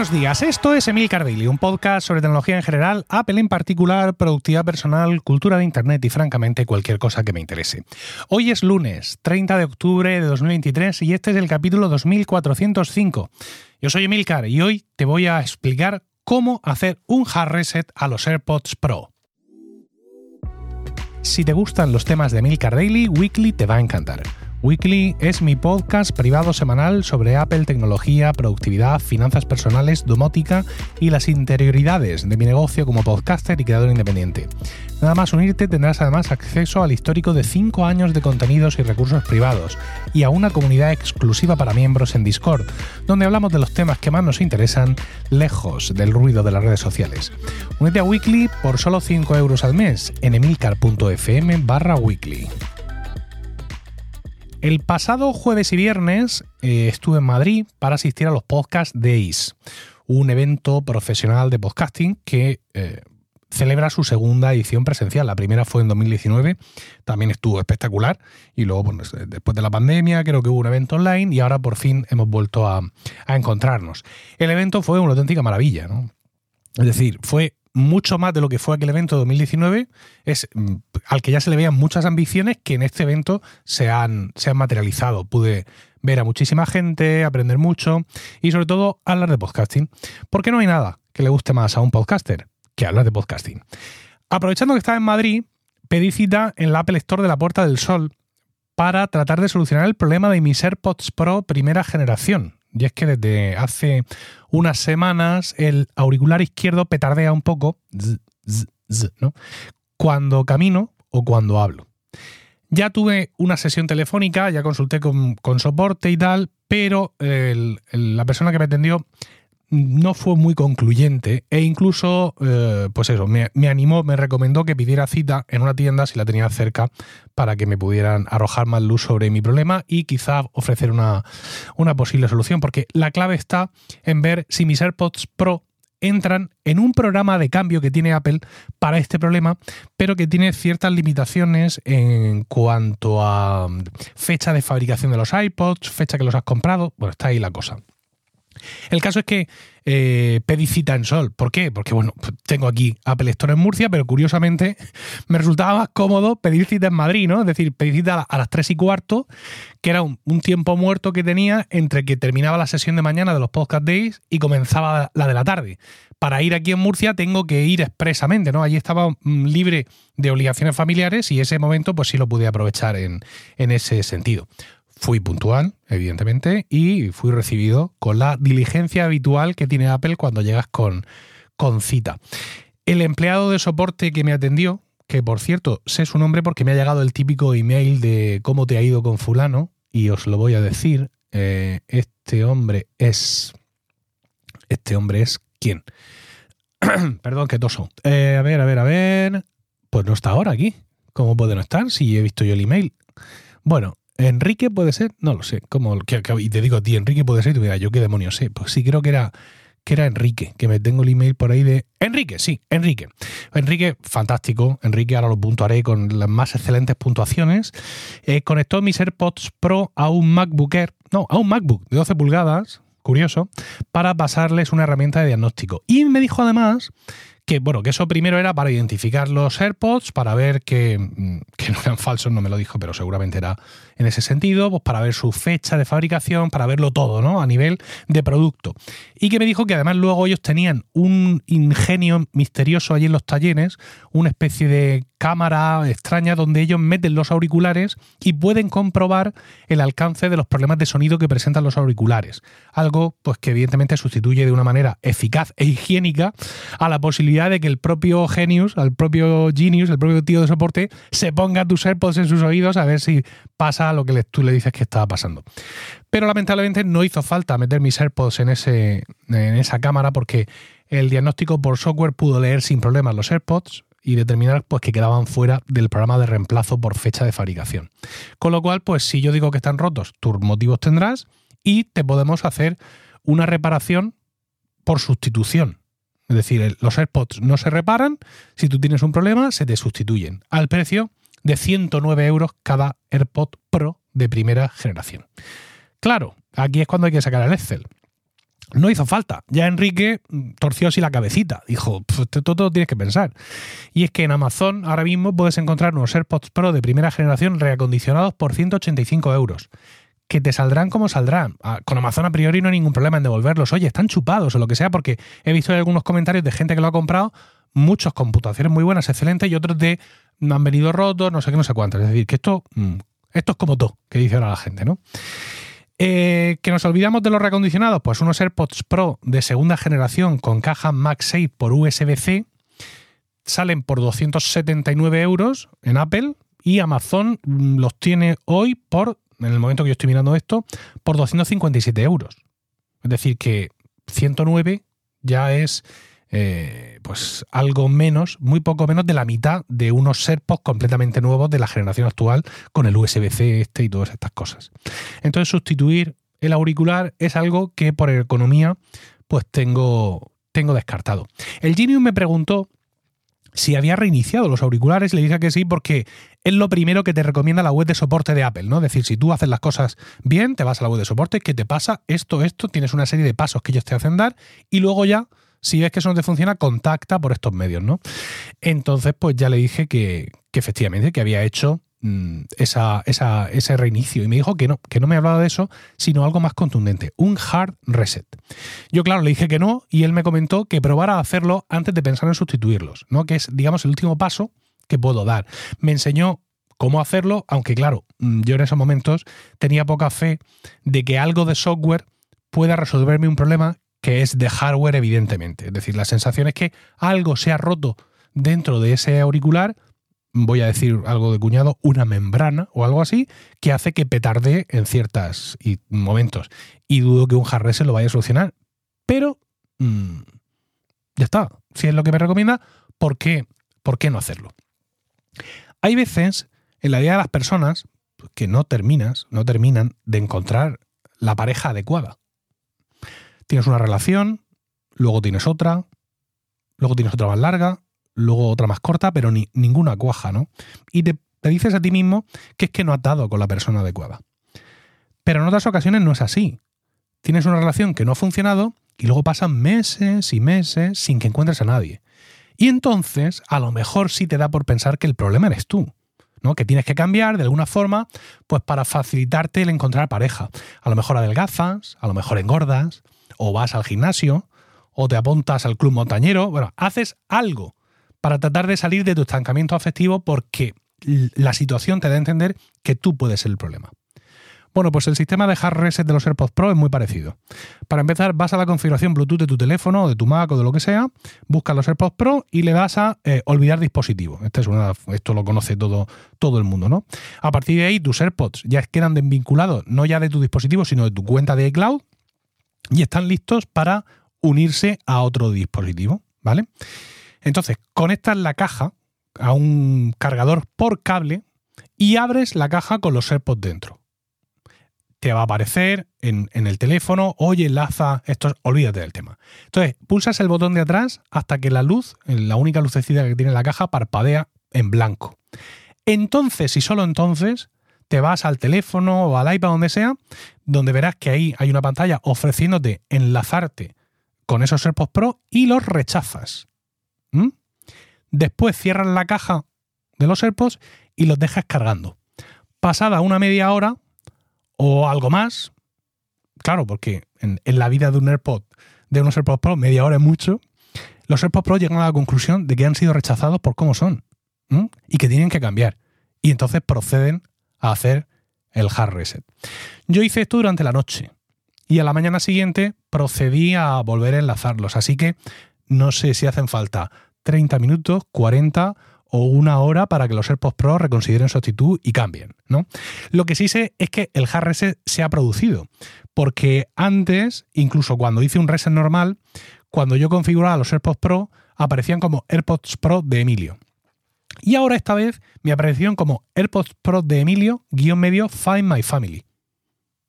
Buenos días, esto es Emil Daily, un podcast sobre tecnología en general, Apple en particular, productividad personal, cultura de Internet y francamente cualquier cosa que me interese. Hoy es lunes, 30 de octubre de 2023 y este es el capítulo 2405. Yo soy Emilcar y hoy te voy a explicar cómo hacer un hard reset a los AirPods Pro. Si te gustan los temas de Emilcar Daily, Weekly te va a encantar. Weekly es mi podcast privado semanal sobre Apple, tecnología, productividad, finanzas personales, domótica y las interioridades de mi negocio como podcaster y creador independiente. Nada más unirte tendrás además acceso al histórico de 5 años de contenidos y recursos privados y a una comunidad exclusiva para miembros en Discord, donde hablamos de los temas que más nos interesan lejos del ruido de las redes sociales. Únete a Weekly por solo 5 euros al mes en emilcar.fm barra weekly. El pasado jueves y viernes eh, estuve en Madrid para asistir a los Podcast Days, un evento profesional de podcasting que eh, celebra su segunda edición presencial. La primera fue en 2019, también estuvo espectacular. Y luego, después de la pandemia, creo que hubo un evento online y ahora por fin hemos vuelto a, a encontrarnos. El evento fue una auténtica maravilla, ¿no? Es decir, fue mucho más de lo que fue aquel evento de 2019, es mm, al que ya se le veían muchas ambiciones que en este evento se han, se han materializado. Pude ver a muchísima gente, aprender mucho y sobre todo hablar de podcasting. Porque no hay nada que le guste más a un podcaster que hablar de podcasting. Aprovechando que estaba en Madrid, pedí cita en la Apple Store de la Puerta del Sol para tratar de solucionar el problema de mis AirPods Pro primera generación, y es que desde hace unas semanas el auricular izquierdo petardea un poco cuando camino o cuando hablo. Ya tuve una sesión telefónica, ya consulté con, soporte y tal, pero la persona que me atendió no fue muy concluyente e incluso, eh, pues eso, me, animó, me recomendó que pidiera cita en una tienda si la tenía cerca para que me pudieran arrojar más luz sobre mi problema y quizá ofrecer una, una posible solución, porque la clave está en ver si mis AirPods Pro entran en un programa de cambio que tiene Apple para este problema, pero que tiene ciertas limitaciones en cuanto a fecha de fabricación de los iPods, fecha que los has comprado, bueno, está ahí la cosa. El caso es que eh, pedí cita en Sol. ¿Por qué? Porque, bueno, tengo aquí Apple Store en Murcia, pero curiosamente me resultaba más cómodo pedir cita en Madrid, ¿no? Es decir, pedir cita a las 3 y cuarto, que era un, tiempo muerto que tenía entre que terminaba la sesión de mañana de los Podcast Days y comenzaba la de la tarde. Para ir aquí en Murcia tengo que ir expresamente, ¿no? Allí estaba mm, libre de obligaciones familiares y ese momento pues sí lo pude aprovechar en, en ese sentido. Fui puntual, evidentemente, y fui recibido con la diligencia habitual que tiene Apple cuando llegas con, con cita. El empleado de soporte que me atendió, que por cierto sé su nombre porque me ha llegado el típico email de cómo te ha ido con fulano, y os lo voy a decir, eh, este hombre es... Este hombre es quién. Perdón, que toso. Eh, a ver, a ver, a ver. Pues no está ahora aquí. ¿Cómo puede no estar si he visto yo el email? Bueno, Enrique puede ser, no lo sé. Como, y te digo a ti, Enrique puede ser, y tú dirás, yo qué demonios sé. Pues sí, creo que era, que era Enrique, que me tengo el email por ahí de. Enrique, sí, Enrique. Enrique, fantástico. Enrique, ahora lo puntuaré con las más excelentes puntuaciones. Eh, conectó mis AirPods Pro a un MacBook Air, no, a un MacBook de 12 pulgadas, curioso, para pasarles una herramienta de diagnóstico. Y me dijo además que bueno, que eso primero era para identificar los AirPods, para ver que, mm, que, no eran falsos, no me lo dijo, pero seguramente era en ese sentido, pues para ver su fecha de fabricación, para verlo todo, ¿no? A nivel de producto. Y que me dijo que además luego ellos tenían un ingenio misterioso allí en los talleres, una especie de cámara extraña donde ellos meten los auriculares y pueden comprobar el alcance de los problemas de sonido que presentan los auriculares. Algo pues que evidentemente sustituye de una manera eficaz e higiénica a la posibilidad de que el propio Genius, al propio Genius, el propio tío de soporte, se ponga tus AirPods en sus oídos a ver si pasa lo que tú le dices que estaba pasando. Pero lamentablemente no hizo falta meter mis AirPods en, ese, en esa cámara porque el diagnóstico por software pudo leer sin problemas los AirPods, y determinar pues, que quedaban fuera del programa de reemplazo por fecha de fabricación. Con lo cual, pues si yo digo que están rotos, tus motivos tendrás y te podemos hacer una reparación por sustitución. Es decir, los AirPods no se reparan, si tú tienes un problema, se te sustituyen al precio de 109 euros cada AirPod Pro de primera generación. Claro, aquí es cuando hay que sacar el Excel. No hizo falta. Ya Enrique torció así la cabecita. Dijo, todo, todo tienes que pensar. Y es que en Amazon ahora mismo puedes encontrar unos AirPods Pro de primera generación reacondicionados por 185 euros. Que te saldrán como saldrán. Ah, con Amazon a priori no hay ningún problema en devolverlos. Oye, están chupados o lo que sea, porque he visto algunos comentarios de gente que lo ha comprado, muchos computaciones muy buenas, excelentes, y otros de no han venido rotos, no sé qué, no sé cuántos. Es decir, que esto, mm, esto es como todo, que dice ahora la gente, ¿no? Eh, ¿Que nos olvidamos de los reacondicionados? Pues unos AirPods Pro de segunda generación con caja MagSafe por USB-C salen por 279 euros en Apple y Amazon mm, los tiene hoy por, en el momento que yo estoy mirando esto, por 257 euros. Es decir, que 109 ya es eh, pues algo menos, muy poco menos de la mitad de unos AirPods completamente nuevos de la generación actual con el USB-C este y todas estas cosas. Entonces sustituir el auricular es algo que por economía pues tengo, tengo descartado. El Genius me preguntó si había reiniciado los auriculares, le dije que sí, porque es lo primero que te recomienda la web de soporte de Apple, ¿no? Es decir, si tú haces las cosas bien, te vas a la web de soporte, ¿qué te pasa? Esto, esto, tienes una serie de pasos que ellos te hacen dar y luego ya si ves que eso no te funciona, contacta por estos medios, ¿no? Entonces, pues ya le dije que, efectivamente, que había hecho mm, esa, ese reinicio. Y me dijo que no, que no me hablaba de eso, sino algo más contundente, un hard reset. Yo, claro, le dije que no, y él me comentó que probara a hacerlo antes de pensar en sustituirlos, ¿no? Que es, digamos, el último paso que puedo dar. Me enseñó cómo hacerlo, aunque claro, mm, yo en esos momentos tenía poca fe de que algo de software pueda resolverme un problema que es de hardware, evidentemente. Es decir, la sensación es que algo se ha roto dentro de ese auricular, voy a decir algo de cuñado, una membrana o algo así, que hace que petardee en ciertos momentos. Y dudo que un hard reset lo vaya a solucionar. Pero mm, ya está. Si es lo que me recomienda, ¿por qué, ¿por qué no hacerlo? Hay veces en la vida de las personas que no terminas, no terminan de encontrar la pareja adecuada. Tienes una relación, luego tienes otra, luego tienes otra más larga, luego otra más corta, pero ni, ninguna cuaja, ¿no? Y te, dices a ti mismo que es que no has dado con la persona adecuada. Pero en otras ocasiones no es así. Tienes una relación que no ha funcionado y luego pasan meses y meses sin que encuentres a nadie. Y entonces, a lo mejor sí te da por pensar que el problema eres tú. ¿no? Que tienes que cambiar de alguna forma, pues para facilitarte el encontrar pareja. A lo mejor adelgazas, a lo mejor engordas, o vas al gimnasio, o te apuntas al club montañero, bueno, haces algo para tratar de salir de tu estancamiento afectivo porque la situación te da a entender que tú puedes ser el problema. Bueno, pues el sistema de hard reset de los AirPods Pro es muy parecido. Para empezar, vas a la configuración Bluetooth de tu teléfono o de tu Mac o de lo que sea, buscas los AirPods Pro y le das a eh, olvidar dispositivo. Este es una, esto lo conoce todo, todo el mundo, ¿no? A partir de ahí, tus AirPods ya quedan vinculados no ya de tu dispositivo, sino de tu cuenta de iCloud y están listos para unirse a otro dispositivo, ¿vale? Entonces, conectas la caja a un cargador por cable y abres la caja con los AirPods dentro. Te va a aparecer en, el teléfono, oye, enlaza, esto, olvídate del tema. Entonces, pulsas el botón de atrás hasta que la luz, la única lucecita que tiene la caja, parpadea en blanco. Entonces, y solo entonces, te vas al teléfono o al iPad, donde sea, donde verás que ahí hay una pantalla ofreciéndote enlazarte con esos AirPods Pro y los rechazas. Después cierras la caja de los AirPods y los dejas cargando. Pasada una media hora o algo más, claro, porque en, la vida de un AirPod, de unos AirPods Pro, media hora es mucho, los AirPods Pro llegan a la conclusión de que han sido rechazados por cómo son y que tienen que cambiar. Y entonces proceden a hacer el hard reset. Yo hice esto durante la noche y a la mañana siguiente procedí a volver a enlazarlos, así que no sé si hacen falta 30 minutos, 40 o una hora para que los AirPods Pro reconsideren su actitud y cambien, ¿no? Lo que sí sé es que el hard reset se ha producido, porque antes, incluso cuando hice un reset normal, cuando yo configuraba los AirPods Pro, aparecían como AirPods Pro de Emilio. Y ahora esta vez me aparecieron como AirPods Pro de Emilio, guion medio Find My Family.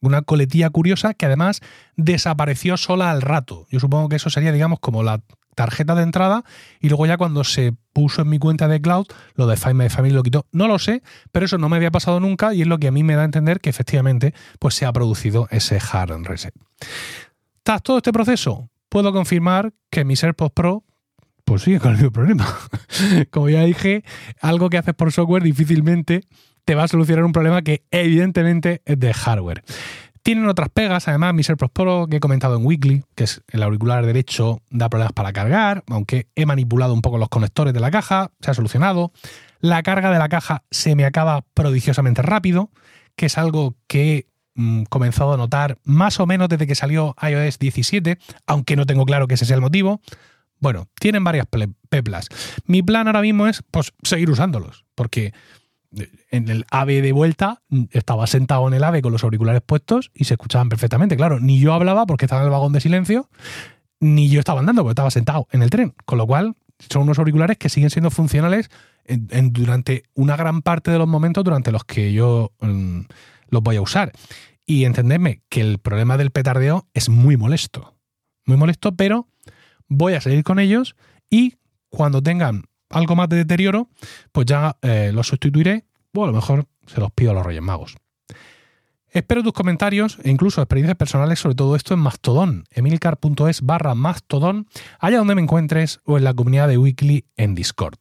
Una coletilla curiosa que además desapareció sola al rato. Yo supongo que eso sería, digamos, como la tarjeta de entrada y luego ya cuando se puso en mi cuenta de cloud, lo de Find My Family lo quitó. No lo sé, pero eso no me había pasado nunca y es lo que a mí me da a entender que efectivamente pues se ha producido ese hard reset. Tras todo este proceso, puedo confirmar que mis AirPods Pro pues sigue con el mismo problema. Como ya dije, algo que haces por software difícilmente te va a solucionar un problema que evidentemente es de hardware. Tienen otras pegas, además, mis AirPods Pro que he comentado en Weekly, que es el auricular derecho, da problemas para cargar, aunque he manipulado un poco los conectores de la caja, se ha solucionado. La carga de la caja se me acaba prodigiosamente rápido, que es algo que he mm, comenzado a notar más o menos desde que salió iOS 17, aunque no tengo claro que ese sea el motivo. Bueno, tienen varias peplas. Mi plan ahora mismo es pues, seguir usándolos, porque en el AVE de vuelta estaba sentado en el AVE con los auriculares puestos y se escuchaban perfectamente. Claro, ni yo hablaba porque estaba en el vagón de silencio, ni yo estaba andando porque estaba sentado en el tren. Con lo cual, son unos auriculares que siguen siendo funcionales durante una gran parte de los momentos durante los que yo mm, los voy a usar. Y entendedme que el problema del petardeo es muy molesto. Muy molesto, pero voy a seguir con ellos y cuando tengan algo más de deterioro, pues ya eh, los sustituiré o a lo mejor se los pido a los Reyes Magos. Espero tus comentarios e incluso experiencias personales sobre todo esto en Mastodon, emilcar.es barra Mastodon, allá donde me encuentres o en la comunidad de Weekly en Discord.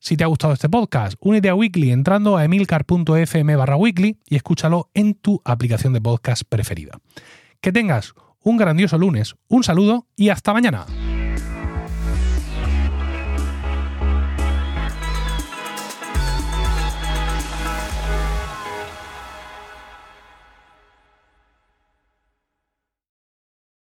Si te ha gustado este podcast, únete a Weekly entrando a emilcar.fm barra Weekly y escúchalo en tu aplicación de podcast preferida. Que tengas un grandioso lunes, un saludo y hasta mañana.